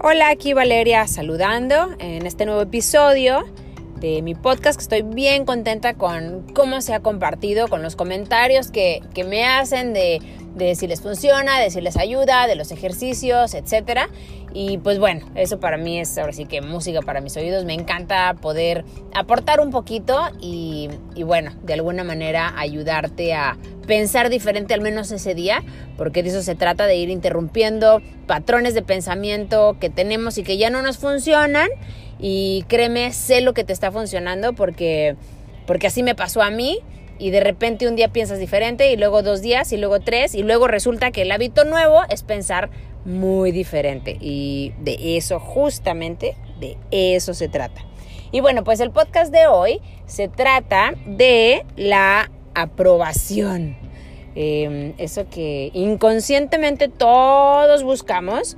Hola, aquí Valeria saludando en este nuevo episodio de mi podcast que estoy bien contenta con cómo se ha compartido, con los comentarios que, que me hacen de de si les funciona, de si les ayuda, de los ejercicios, etc. Y pues bueno, eso para mí es ahora sí que música para mis oídos. Me encanta poder aportar un poquito y, y bueno, de alguna manera ayudarte a pensar diferente al menos ese día, porque de eso se trata, de ir interrumpiendo patrones de pensamiento que tenemos y que ya no nos funcionan. Y créeme, sé lo que te está funcionando porque, porque así me pasó a mí y de repente un día piensas diferente y luego dos días y luego tres y luego resulta que el hábito nuevo es pensar muy diferente y de eso justamente, de eso se trata. Y bueno, pues el podcast de hoy se trata de la aprobación. Em, eso que inconscientemente todos buscamos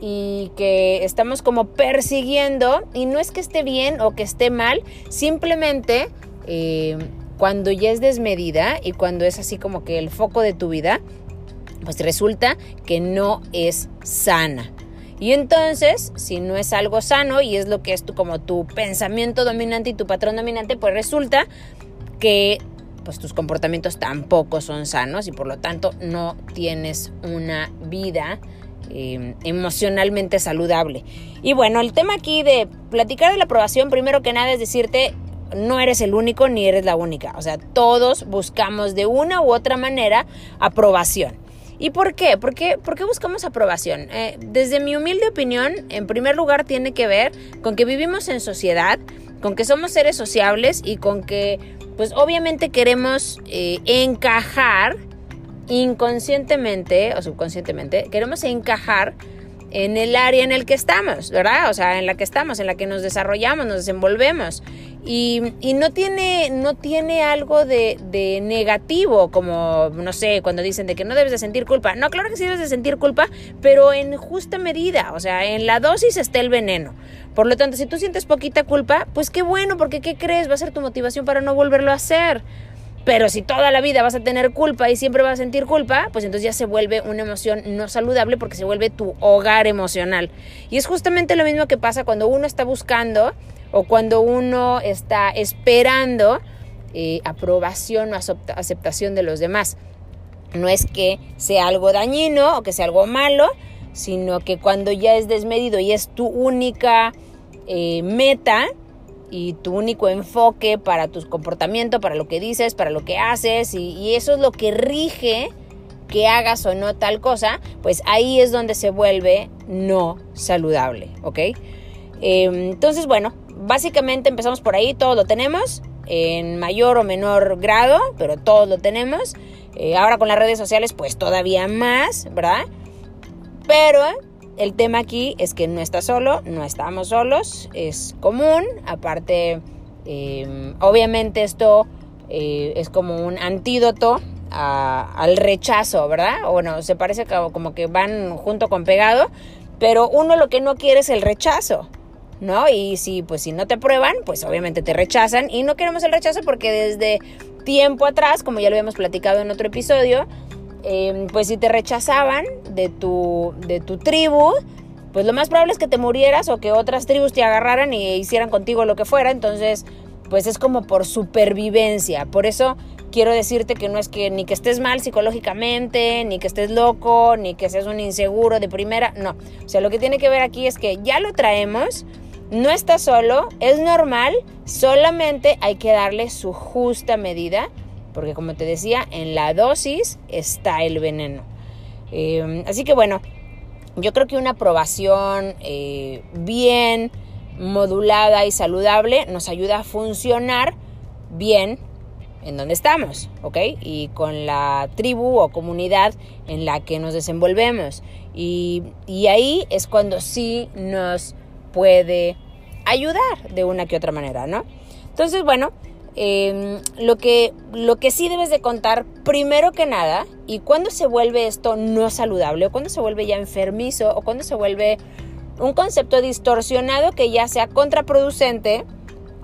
y que estamos como persiguiendo y no es que esté bien o que esté mal, simplemente em, cuando ya es desmedida y cuando es así como que el foco de tu vida, pues resulta que no es sana. Y entonces, si no es algo sano y es lo que es como tu pensamiento dominante y tu patrón dominante, pues resulta que pues tus comportamientos tampoco son sanos y por lo tanto no tienes una vida em, emocionalmente saludable. Y bueno, el tema aquí de platicar de la aprobación, primero que nada es decirte, no eres el único ni eres la única. O sea, todos buscamos de una u otra manera aprobación. ¿Y por qué? ¿Por qué, buscamos aprobación? Eh, desde mi humilde opinión, en primer lugar tiene que ver con que vivimos en sociedad, con que somos seres sociables y con que, pues obviamente queremos eh, encajar inconscientemente o subconscientemente, queremos encajar en el área en el que estamos, ¿verdad? O sea, en la que estamos, en la que nos desarrollamos, nos desenvolvemos. Y, no, tiene, no tiene algo de, de, negativo, como, no sé, cuando dicen de que no debes de sentir culpa. No, claro que sí debes de sentir culpa, pero en justa medida, o sea, en la dosis está el veneno. Por lo tanto, si tú sientes poquita culpa, pues qué bueno, porque ¿qué crees? Va a ser tu motivación para no volverlo a hacer. Pero si toda la vida vas a tener culpa y siempre vas a sentir culpa, pues entonces ya se vuelve una emoción no saludable porque se vuelve tu hogar emocional. Y es justamente lo mismo que pasa cuando uno está buscando o cuando uno está esperando eh, aprobación o aceptación de los demás. No es que sea algo dañino o que sea algo malo, sino que cuando ya es desmedido y es tu única eh, meta, y tu único enfoque para tu comportamiento, para lo que dices, para lo que haces, y, eso es lo que rige que hagas o no tal cosa, pues ahí es donde se vuelve no saludable, ¿ok? Em, entonces, bueno, básicamente empezamos por ahí, todos lo tenemos, en mayor o menor grado, pero todos lo tenemos. Eh, ahora con las redes sociales, pues todavía más, ¿verdad? Pero el tema aquí es que no está solo, no estamos solos, es común, aparte, em, obviamente esto eh, es como un antídoto al rechazo, ¿verdad? O bueno, se parece como que van junto con pegado, pero uno lo que no quiere es el rechazo, ¿no? Y si, pues si no te prueban, pues obviamente te rechazan y no queremos el rechazo porque desde tiempo atrás, como ya lo habíamos platicado en otro episodio, Em, pues si te rechazaban de tu, de tu tribu, pues lo más probable es que te murieras o que otras tribus te agarraran y hicieran contigo lo que fuera. Entonces, pues es como por supervivencia. Por eso quiero decirte que no es que ni que estés mal psicológicamente, ni que estés loco, ni que seas un inseguro de primera. No. O sea, lo que tiene que ver aquí es que ya lo traemos. No está solo, es normal, solamente hay que darle su justa medida porque como te decía, en la dosis está el veneno. Eh, así que bueno, yo creo que una aprobación eh, bien modulada y saludable nos ayuda a funcionar bien en donde estamos, ¿ok? Y con la tribu o comunidad en la que nos desenvolvemos. Y, y ahí es cuando sí nos puede ayudar de una que otra manera, ¿no? Entonces, bueno, Em, lo, que, lo que sí debes de contar, primero que nada, y cuando se vuelve esto no saludable, o cuando se vuelve ya enfermizo, o cuando se vuelve un concepto distorsionado que ya sea contraproducente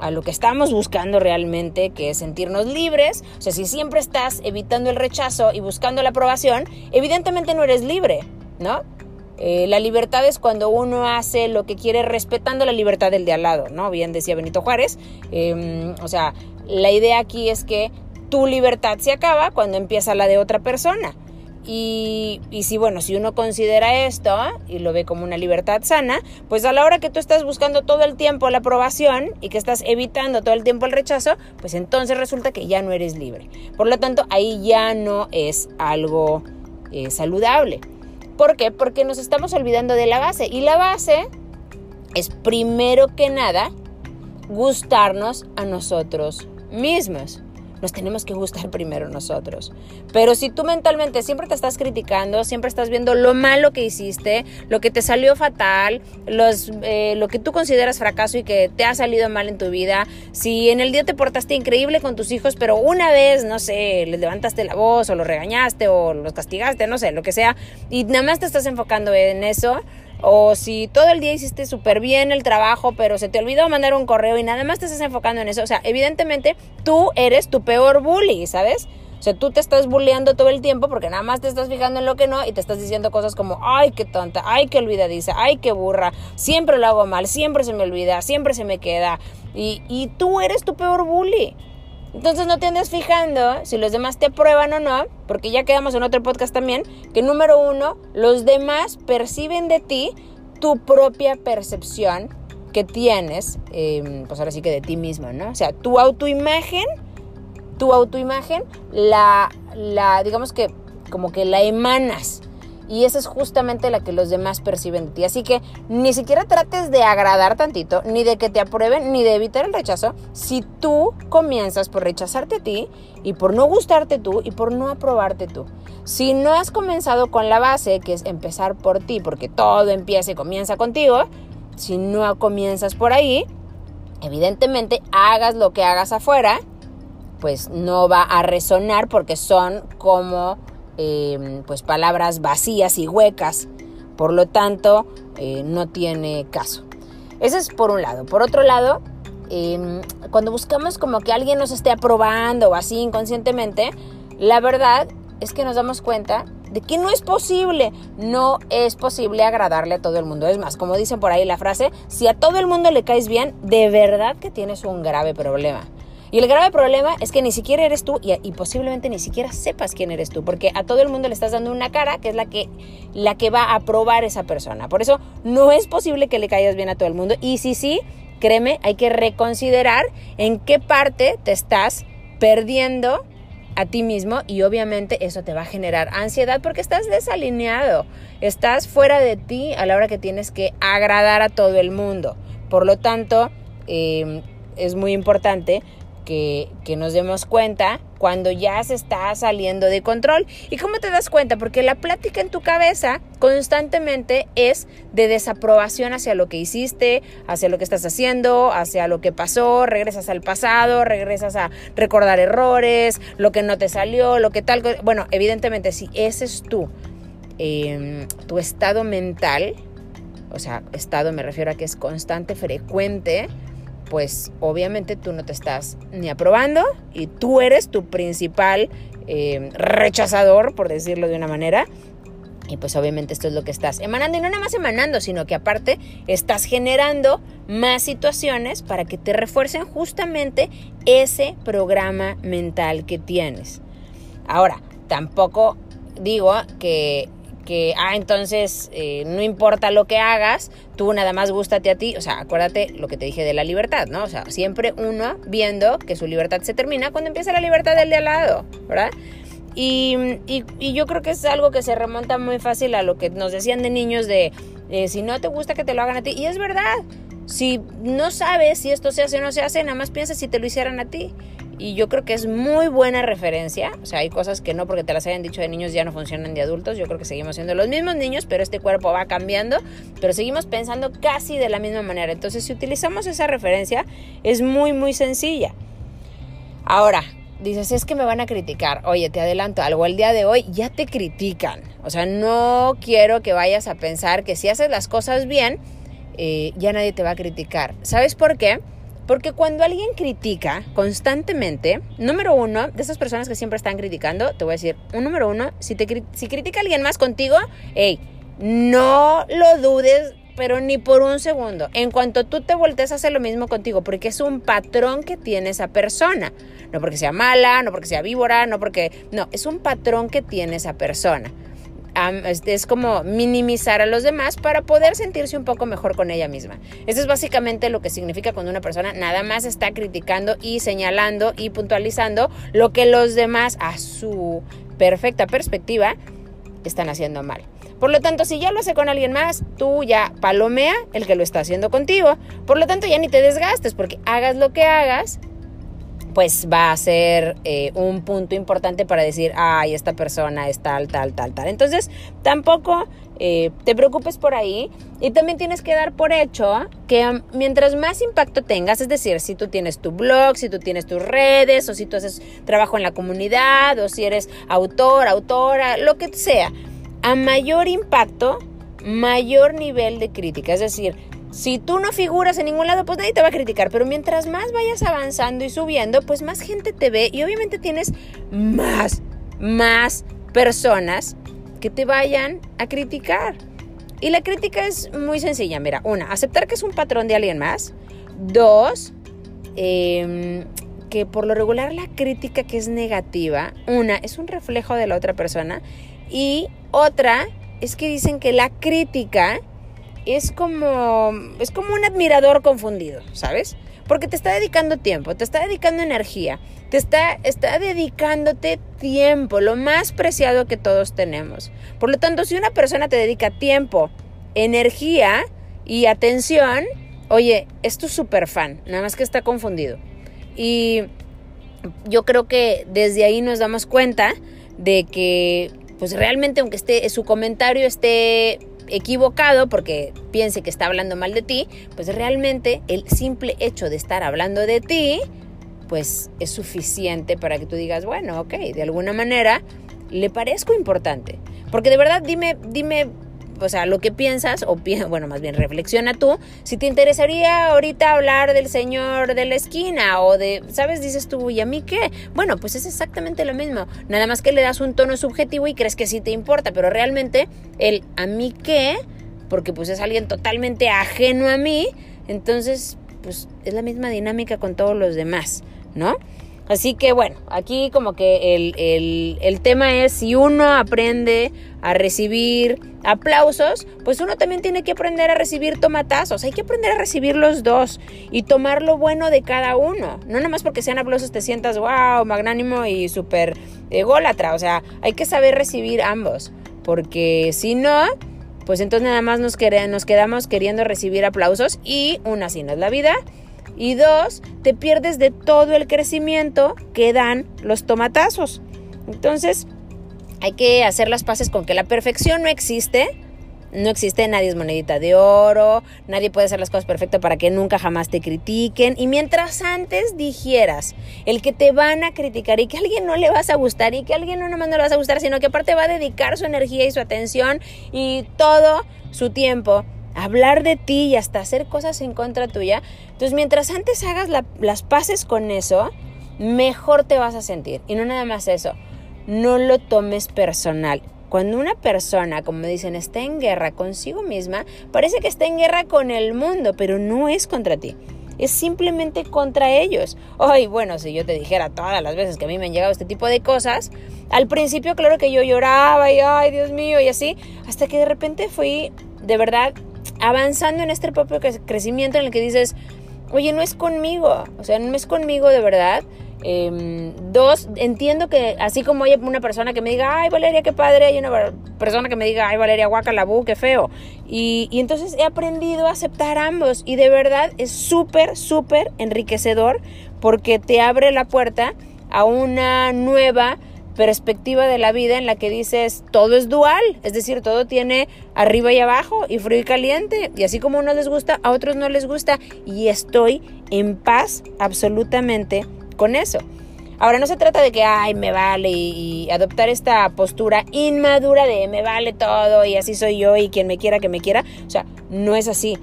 a lo que estamos buscando realmente, que es sentirnos libres. O sea, si siempre estás evitando el rechazo y buscando la aprobación, evidentemente no eres libre, ¿no? Eh, la libertad es cuando uno hace lo que quiere respetando la libertad del de al lado, ¿no? Bien decía Benito Juárez. Em, o sea, la idea aquí es que tu libertad se acaba cuando empieza la de otra persona. Y, y, si, bueno, si uno considera esto y lo ve como una libertad sana, pues a la hora que tú estás buscando todo el tiempo la aprobación y que estás evitando todo el tiempo el rechazo, pues entonces resulta que ya no eres libre. Por lo tanto, ahí ya no es algo eh, saludable. ¿Por qué? Porque nos estamos olvidando de la base. Y la base es primero que nada gustarnos a nosotros mismos nos tenemos que gustar primero nosotros. Pero si tú mentalmente siempre te estás criticando, siempre estás viendo lo malo que hiciste, lo que te salió fatal, los, eh, lo que tú consideras fracaso y que te ha salido mal en tu vida, si en el día te portaste increíble con tus hijos, pero una vez, no sé, les levantaste la voz o los regañaste o los castigaste, no sé, lo que sea, y nada más te estás enfocando en eso, o si todo el día hiciste súper bien el trabajo, pero se te olvidó mandar un correo y nada más te estás enfocando en eso. O sea, evidentemente tú eres tu peor bully, ¿sabes? O sea, tú te estás bulleando todo el tiempo porque nada más te estás fijando en lo que no y te estás diciendo cosas como, ay, qué tonta, ay, qué olvidadiza, ay, qué burra, siempre lo hago mal, siempre se me olvida, siempre se me queda. Y, y tú eres tu peor bully. Entonces no te andes fijando si los demás te aprueban o no, porque ya quedamos en otro podcast también, que número uno, los demás perciben de ti tu propia percepción que tienes, em, pues ahora sí que de ti mismo, ¿no? O sea, tu autoimagen, tu autoimagen, la, la, digamos que como que la emanas y esa es justamente la que los demás perciben de ti. Así que ni siquiera trates de agradar tantito, ni de que te aprueben, ni de evitar el rechazo, si tú comienzas por rechazarte a ti y por no gustarte tú y por no aprobarte tú. Si no has comenzado con la base, que es empezar por ti, porque todo empieza y comienza contigo, si no comienzas por ahí, evidentemente hagas lo que hagas afuera, pues no va a resonar porque son como Em, pues palabras vacías y huecas. Por lo tanto, eh, no tiene caso. Eso es por un lado. Por otro lado, em, cuando buscamos como que alguien nos esté aprobando o así inconscientemente, la verdad es que nos damos cuenta de que no es posible, no es posible agradarle a todo el mundo. Es más, como dicen por ahí la frase, si a todo el mundo le caes bien, de verdad que tienes un grave problema. Y el grave problema es que ni siquiera eres tú y, posiblemente ni siquiera sepas quién eres tú, porque a todo el mundo le estás dando una cara que es la que, la que va a probar esa persona. Por eso no es posible que le caigas bien a todo el mundo. Y si sí, créeme, hay que reconsiderar en qué parte te estás perdiendo a ti mismo y obviamente eso te va a generar ansiedad porque estás desalineado, estás fuera de ti a la hora que tienes que agradar a todo el mundo. Por lo tanto, eh, es muy importante que, nos demos cuenta cuando ya se está saliendo de control. ¿Y cómo te das cuenta? Porque la plática en tu cabeza constantemente es de desaprobación hacia lo que hiciste, hacia lo que estás haciendo, hacia lo que pasó, regresas al pasado, regresas a recordar errores, lo que no te salió, lo que tal. Bueno, evidentemente si ese es tú, em, tu estado mental, o sea, estado me refiero a que es constante, frecuente, pues obviamente tú no te estás ni aprobando y tú eres tu principal eh, rechazador, por decirlo de una manera. Y pues obviamente esto es lo que estás emanando y no nada más emanando, sino que aparte estás generando más situaciones para que te refuercen justamente ese programa mental que tienes. Ahora, tampoco digo que que, ah, entonces eh, no importa lo que hagas, tú nada más gústate a ti, o sea, acuérdate lo que te dije de la libertad, ¿no? O sea, siempre uno viendo que su libertad se termina cuando empieza la libertad del de al lado, ¿verdad? Y, y, yo creo que es algo que se remonta muy fácil a lo que nos decían de niños de eh, si no te gusta que te lo hagan a ti. Y es verdad, si no sabes si esto se hace o no se hace, nada más piensa si te lo hicieran a ti y yo creo que es muy buena referencia. O sea, hay cosas que no porque te las hayan dicho de niños ya no funcionan de adultos. Yo creo que seguimos siendo los mismos niños, pero este cuerpo va cambiando, pero seguimos pensando casi de la misma manera. Entonces, si utilizamos esa referencia, es muy, muy sencilla. Ahora, dices, es que me van a criticar. Oye, te adelanto algo, el día de hoy ya te critican. O sea, no quiero que vayas a pensar que si haces las cosas bien, eh, ya nadie te va a criticar. ¿Sabes por qué? Porque cuando alguien critica constantemente, número uno, de esas personas que siempre están criticando, te voy a decir, un número uno, si, te, si critica alguien más contigo, hey, no lo dudes, pero ni por un segundo. En cuanto tú te voltees, hace lo mismo contigo, porque es un patrón que tiene esa persona. No porque sea mala, no porque sea víbora, no porque... No, es un patrón que tiene esa persona. Es como minimizar a los demás para poder sentirse un poco mejor con ella misma. Eso es básicamente lo que significa cuando una persona nada más está criticando y señalando y puntualizando lo que los demás a su perfecta perspectiva están haciendo mal. Por lo tanto, si ya lo hace con alguien más, tú ya palomea el que lo está haciendo contigo. Por lo tanto, ya ni te desgastes, porque hagas lo que hagas, pues va a ser eh, un punto importante para decir, ay, esta persona es tal, tal, tal, tal. Entonces, tampoco eh, te preocupes por ahí y también tienes que dar por hecho que mientras más impacto tengas, es decir, si tú tienes tu blog, si tú tienes tus redes o si tú haces trabajo en la comunidad o si eres autor, autora, lo que sea, a mayor impacto, mayor nivel de crítica. Es decir, si tú no figuras en ningún lado, pues nadie te va a criticar. Pero mientras más vayas avanzando y subiendo, pues más gente te ve y obviamente tienes más, más personas que te vayan a criticar. Y la crítica es muy sencilla. Mira, una, aceptar que es un patrón de alguien más. Dos, em, que por lo regular la crítica que es negativa, una, es un reflejo de la otra persona. Y otra es que dicen que la crítica es como, es como un admirador confundido, ¿sabes? Porque te está dedicando tiempo, te está dedicando energía, te está, está dedicándote tiempo, lo más preciado que todos tenemos. Por lo tanto, si una persona te dedica tiempo, energía y atención, oye, es tu super fan, nada más que está confundido. Y yo creo que desde ahí nos damos cuenta de que pues realmente aunque esté su comentario esté equivocado porque piense que está hablando mal de ti, pues realmente el simple hecho de estar hablando de ti, pues es suficiente para que tú digas, bueno, ok, de alguna manera le parezco importante. Porque de verdad, dime, dime o sea, lo que piensas, o bueno, más bien reflexiona tú, si te interesaría ahorita hablar del señor de la esquina o de, ¿sabes? Dices tú, ¿y a mí qué? Bueno, pues es exactamente lo mismo, nada más que le das un tono subjetivo y crees que sí te importa, pero realmente el a mí qué, porque pues es alguien totalmente ajeno a mí, entonces pues es la misma dinámica con todos los demás, ¿no? Así que bueno, aquí como que el, tema es si uno aprende a recibir aplausos, pues uno también tiene que aprender a recibir tomatazos. Hay que aprender a recibir los dos y tomar lo bueno de cada uno. No nada más porque sean aplausos te sientas wow, magnánimo y súper ególatra. O sea, hay que saber recibir ambos. Porque si no, pues entonces nada más nos, nos quedamos queriendo recibir aplausos y una así no es la vida y dos, te pierdes de todo el crecimiento que dan los tomatazos. Entonces, hay que hacer las paces con que la perfección no existe. No existe, nadie es monedita de oro, nadie puede hacer las cosas perfectas para que nunca jamás te critiquen. Y mientras antes dijeras el que te van a criticar y que a alguien no le vas a gustar y que a alguien no nomás no le vas a gustar, sino que aparte va a dedicar su energía y su atención y todo su tiempo hablar de ti y hasta hacer cosas en contra tuya. Entonces, mientras antes hagas las paces con eso, mejor te vas a sentir. Y no nada más eso, no lo tomes personal. Cuando una persona, como dicen, está en guerra consigo misma, parece que está en guerra con el mundo, pero no es contra ti. Es simplemente contra ellos. Ay, bueno, si yo te dijera todas las veces que a mí me han llegado este tipo de cosas, al principio claro que yo lloraba y ay, Dios mío, y así, hasta que de repente fui de verdad avanzando en este propio crecimiento en el que dices, oye, no es conmigo, o sea, no es conmigo de verdad. Em, dos, entiendo que así como hay una persona que me diga, ay Valeria, qué padre, hay una persona que me diga, ay Valeria, guacalabú, qué feo. Y, y entonces he aprendido a aceptar ambos y de verdad es súper, súper enriquecedor porque te abre la puerta a una nueva perspectiva de la vida en la que dices todo es dual, es decir, todo tiene arriba y abajo y frío y caliente y así como a unos les gusta, a otros no les gusta y estoy en paz absolutamente con eso. Ahora no se trata de que, ay, me vale y, adoptar esta postura inmadura de me vale todo y así soy yo y quien me quiera que me quiera. O sea, no es así.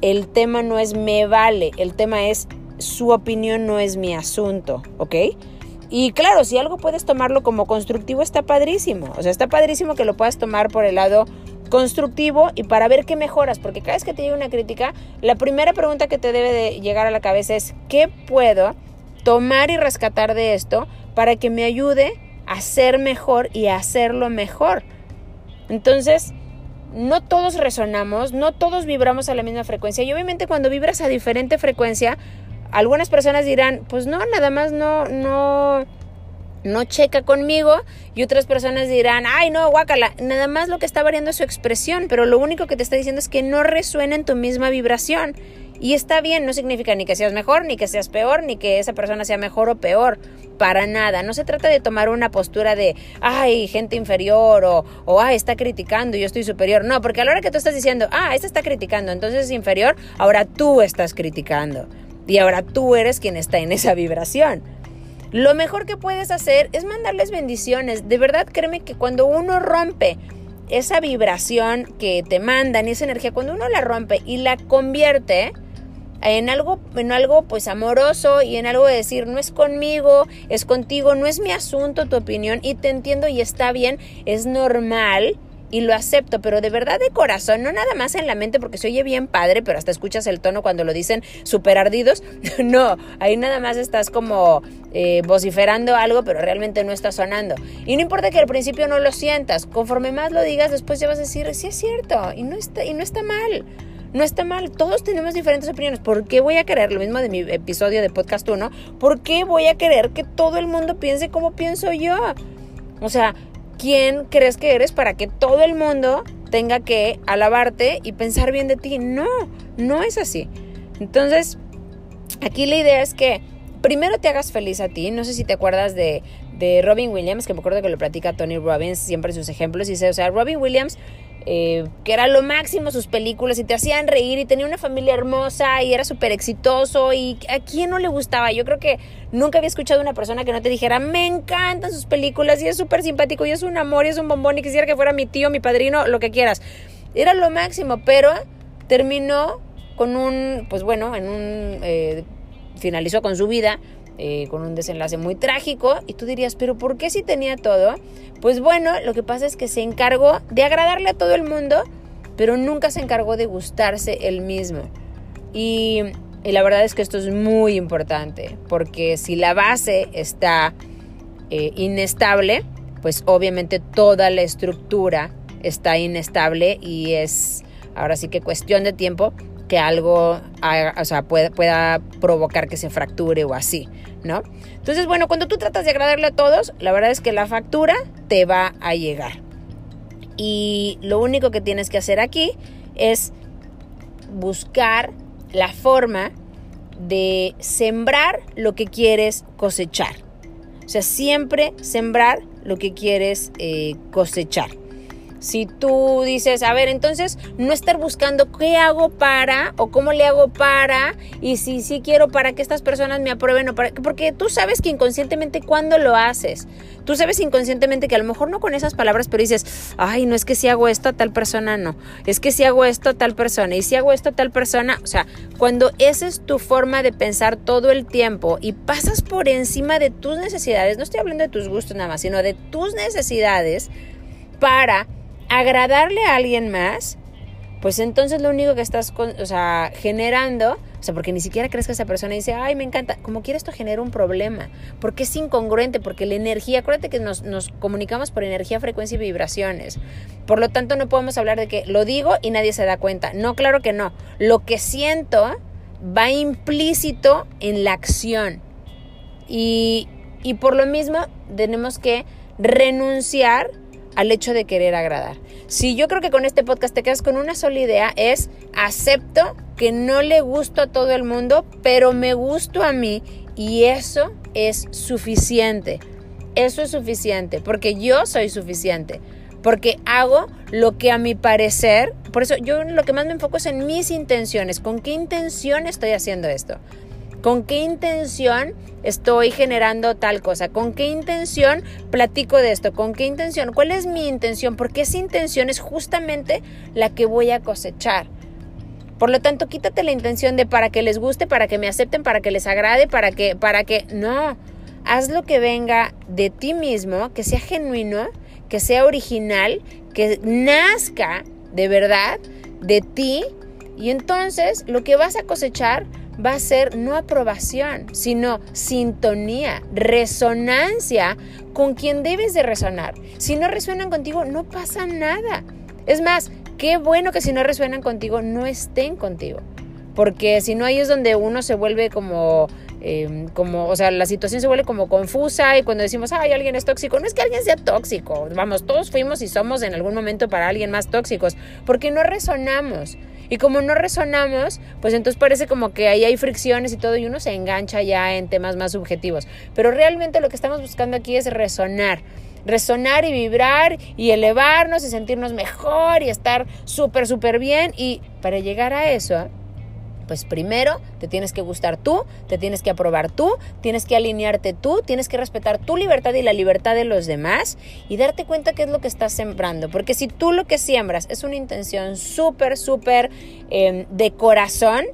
El tema no es me vale, el tema es su opinión no es mi asunto, ¿ok? Y claro, si algo puedes tomarlo como constructivo, está padrísimo. O sea, está padrísimo que lo puedas tomar por el lado constructivo y para ver qué mejoras, porque cada vez que te llega una crítica, la primera pregunta que te debe de llegar a la cabeza es, ¿qué puedo tomar y rescatar de esto para que me ayude a ser mejor y a hacerlo mejor? Entonces, no todos resonamos, no todos vibramos a la misma frecuencia y obviamente cuando vibras a diferente frecuencia, algunas personas dirán, pues no, nada más no, no, no checa conmigo y otras personas dirán, ay no, guácala, nada más lo que está variando es su expresión, pero lo único que te está diciendo es que no resuena en tu misma vibración. Y está bien, no significa ni que seas mejor, ni que seas peor, ni que esa persona sea mejor o peor. Para nada. No se trata de tomar una postura de, ay, gente inferior o, o ay, está criticando y yo estoy superior. No, porque a la hora que tú estás diciendo, ah, esta está criticando, entonces es inferior, ahora tú estás criticando. Y ahora tú eres quien está en esa vibración. Lo mejor que puedes hacer es mandarles bendiciones. De verdad, créeme que cuando uno rompe esa vibración que te mandan, esa energía, cuando uno la rompe y la convierte, en algo, en algo pues amoroso y en algo de decir, no es conmigo, es contigo, no es mi asunto tu opinión y te entiendo y está bien, es normal y lo acepto, pero de verdad de corazón, no nada más en la mente porque se oye bien padre, pero hasta escuchas el tono cuando lo dicen súper ardidos. no, ahí nada más estás como eh, vociferando algo, pero realmente no está sonando. Y no importa que al principio no lo sientas, conforme más lo digas, después ya vas a decir, sí es cierto, y no está, y no está mal. No está mal, todos tenemos diferentes opiniones. ¿Por qué voy a querer, lo mismo de mi episodio de Podcast 1, ¿por qué voy a querer que todo el mundo piense como pienso yo? O sea, ¿quién crees que eres para que todo el mundo tenga que alabarte y pensar bien de ti? No, no es así. Entonces, aquí la idea es que primero te hagas feliz a ti. No sé si te acuerdas de, de Robin Williams, que me acuerdo que lo platica Tony Robbins siempre en sus ejemplos. Y dice, o sea, Robin Williams eh, que era lo máximo sus películas y te hacían reír y tenía una familia hermosa y era súper exitoso y a quién no le gustaba. Yo creo que nunca había escuchado a una persona que no te dijera, me encantan sus películas y es súper simpático y es un amor y es un bombón y quisiera que fuera mi tío, mi padrino, lo que quieras. Era lo máximo, pero terminó con un, pues bueno, en un, eh, finalizó con su vida eh, con un desenlace muy trágico y tú dirías, pero ¿por qué si tenía todo? Pues bueno, lo que pasa es que se encargó de agradarle a todo el mundo, pero nunca se encargó de gustarse él mismo. Y, la verdad es que esto es muy importante, porque si la base está eh, inestable, pues obviamente toda la estructura está inestable y es ahora sí que cuestión de tiempo que algo o sea, pueda, pueda provocar que se fracture o así, ¿no? Entonces, bueno, cuando tú tratas de agradarle a todos, la verdad es que la factura te va a llegar. Y lo único que tienes que hacer aquí es buscar la forma de sembrar lo que quieres cosechar. O sea, siempre sembrar lo que quieres eh, cosechar. Si tú dices, a ver, entonces no estar buscando qué hago para o cómo le hago para y si sí quiero para que estas personas me aprueben o para porque tú sabes que inconscientemente cuando lo haces, tú sabes inconscientemente que a lo mejor no con esas palabras, pero dices, ay, no es que si hago esto a tal persona, no, es que si hago esto a tal persona y si hago esto a tal persona, o sea, cuando esa es tu forma de pensar todo el tiempo y pasas por encima de tus necesidades, no estoy hablando de tus gustos nada más, sino de tus necesidades para agradarle a alguien más, pues entonces lo único que estás o sea, generando, o sea, porque ni siquiera crees que esa persona dice, ay, me encanta, como quiere esto genera un problema, porque es incongruente, porque la energía, acuérdate que nos, nos comunicamos por energía, frecuencia y vibraciones, por lo tanto no podemos hablar de que lo digo y nadie se da cuenta, no, claro que no, lo que siento va implícito en la acción. Y, y por lo mismo tenemos que renunciar al hecho de querer agradar. Si yo creo que con este podcast te quedas con una sola idea es acepto que no le gusto a todo el mundo, pero me gusto a mí y eso es suficiente. Eso es suficiente porque yo soy suficiente. Porque hago lo que a mi parecer, por eso yo lo que más me enfoco es en mis intenciones, con qué intención estoy haciendo esto. ¿Con qué intención estoy generando tal cosa? ¿Con qué intención platico de esto? ¿Con qué intención? ¿Cuál es mi intención? Porque esa intención es justamente la que voy a cosechar. Por lo tanto, quítate la intención de para que les guste, para que me acepten, para que les agrade, para que, para que, no. Haz lo que venga de ti mismo, que sea genuino, que sea original, que nazca de verdad, de ti, y entonces lo que vas a cosechar va a ser no aprobación, sino sintonía, resonancia con quien debes de resonar. Si no resuenan contigo, no pasa nada. Es más, qué bueno que si no resuenan contigo, no estén contigo. Porque si no, ahí es donde uno se vuelve como Em, como, o sea, la situación se vuelve como confusa y cuando decimos, ay, alguien es tóxico, no es que alguien sea tóxico, vamos, todos fuimos y somos en algún momento para alguien más tóxicos, porque no resonamos. Y como no resonamos, pues entonces parece como que ahí hay fricciones y todo y uno se engancha ya en temas más subjetivos. Pero realmente lo que estamos buscando aquí es resonar resonar y vibrar y elevarnos y sentirnos mejor y estar súper, súper bien. Y para llegar a eso, pues primero te tienes que gustar tú, te tienes que aprobar tú, tienes que alinearte tú, tienes que respetar tu libertad y la libertad de los demás y darte cuenta qué es lo que estás sembrando. Porque si tú lo que siembras es una intención súper, súper em, de corazón,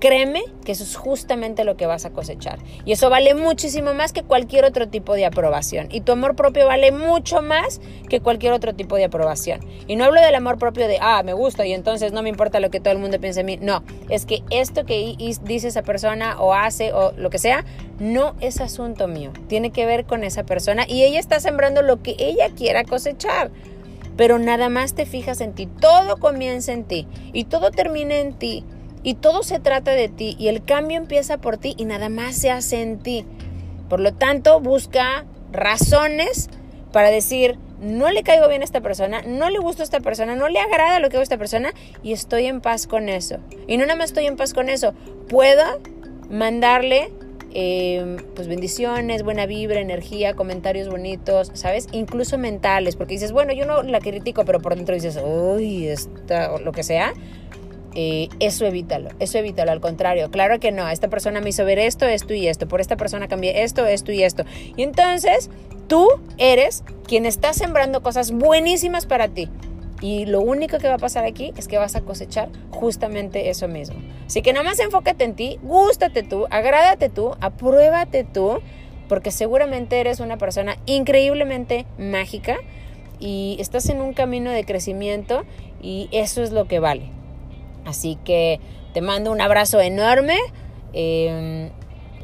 Créeme que eso es justamente lo que vas a cosechar. Y eso vale muchísimo más que cualquier otro tipo de aprobación. Y tu amor propio vale mucho más que cualquier otro tipo de aprobación. Y no hablo del amor propio de, ah, me gusta y entonces no me importa lo que todo el mundo piense de mí. No, es que esto que dice esa persona o hace o lo que sea, no es asunto mío. Tiene que ver con esa persona y ella está sembrando lo que ella quiera cosechar pero nada más te fijas en ti. Todo comienza en ti y todo termina en ti. Y todo se trata de ti y el cambio empieza por ti y nada más se hace en ti. Por lo tanto, busca razones para decir, no le caigo bien a esta persona, no le gusta a esta persona, no le agrada lo que hago a esta persona y estoy en paz con eso. Y no nada más estoy en paz con eso, puedo mandarle em, pues bendiciones, buena vibra, energía, comentarios bonitos, ¿sabes? Incluso mentales, porque dices, bueno, yo no la critico, pero por dentro dices, uy, está, lo que sea. Eh, eso evítalo, eso evítalo, al contrario, claro que no, esta persona me hizo ver esto, esto y esto, por esta persona cambié esto, esto y esto. Y entonces tú eres quien está sembrando cosas buenísimas para ti. Y lo único que va a pasar aquí es que vas a cosechar justamente eso mismo. Así que nomás enfócate en ti, gústate tú, agrádate tú, apruébate tú, porque seguramente eres una persona increíblemente mágica y estás en un camino de crecimiento y eso es lo que vale. Así que te mando un abrazo enorme. Em,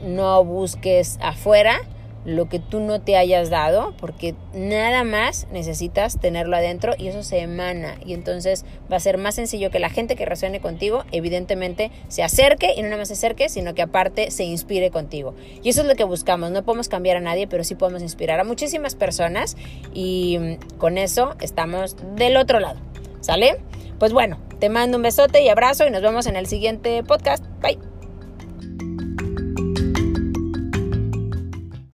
no busques afuera lo que tú no te hayas dado, porque nada más necesitas tenerlo adentro y eso se emana. Y entonces va a ser más sencillo que la gente que resuene contigo, evidentemente, se acerque y no nada más se acerque, sino que aparte se inspire contigo. Y eso es lo que buscamos. No podemos cambiar a nadie, pero sí podemos inspirar a muchísimas personas y mm, con eso estamos del otro lado. ¿Sale? Pues bueno, te mando un besote y abrazo y nos vemos en el siguiente podcast. Bye.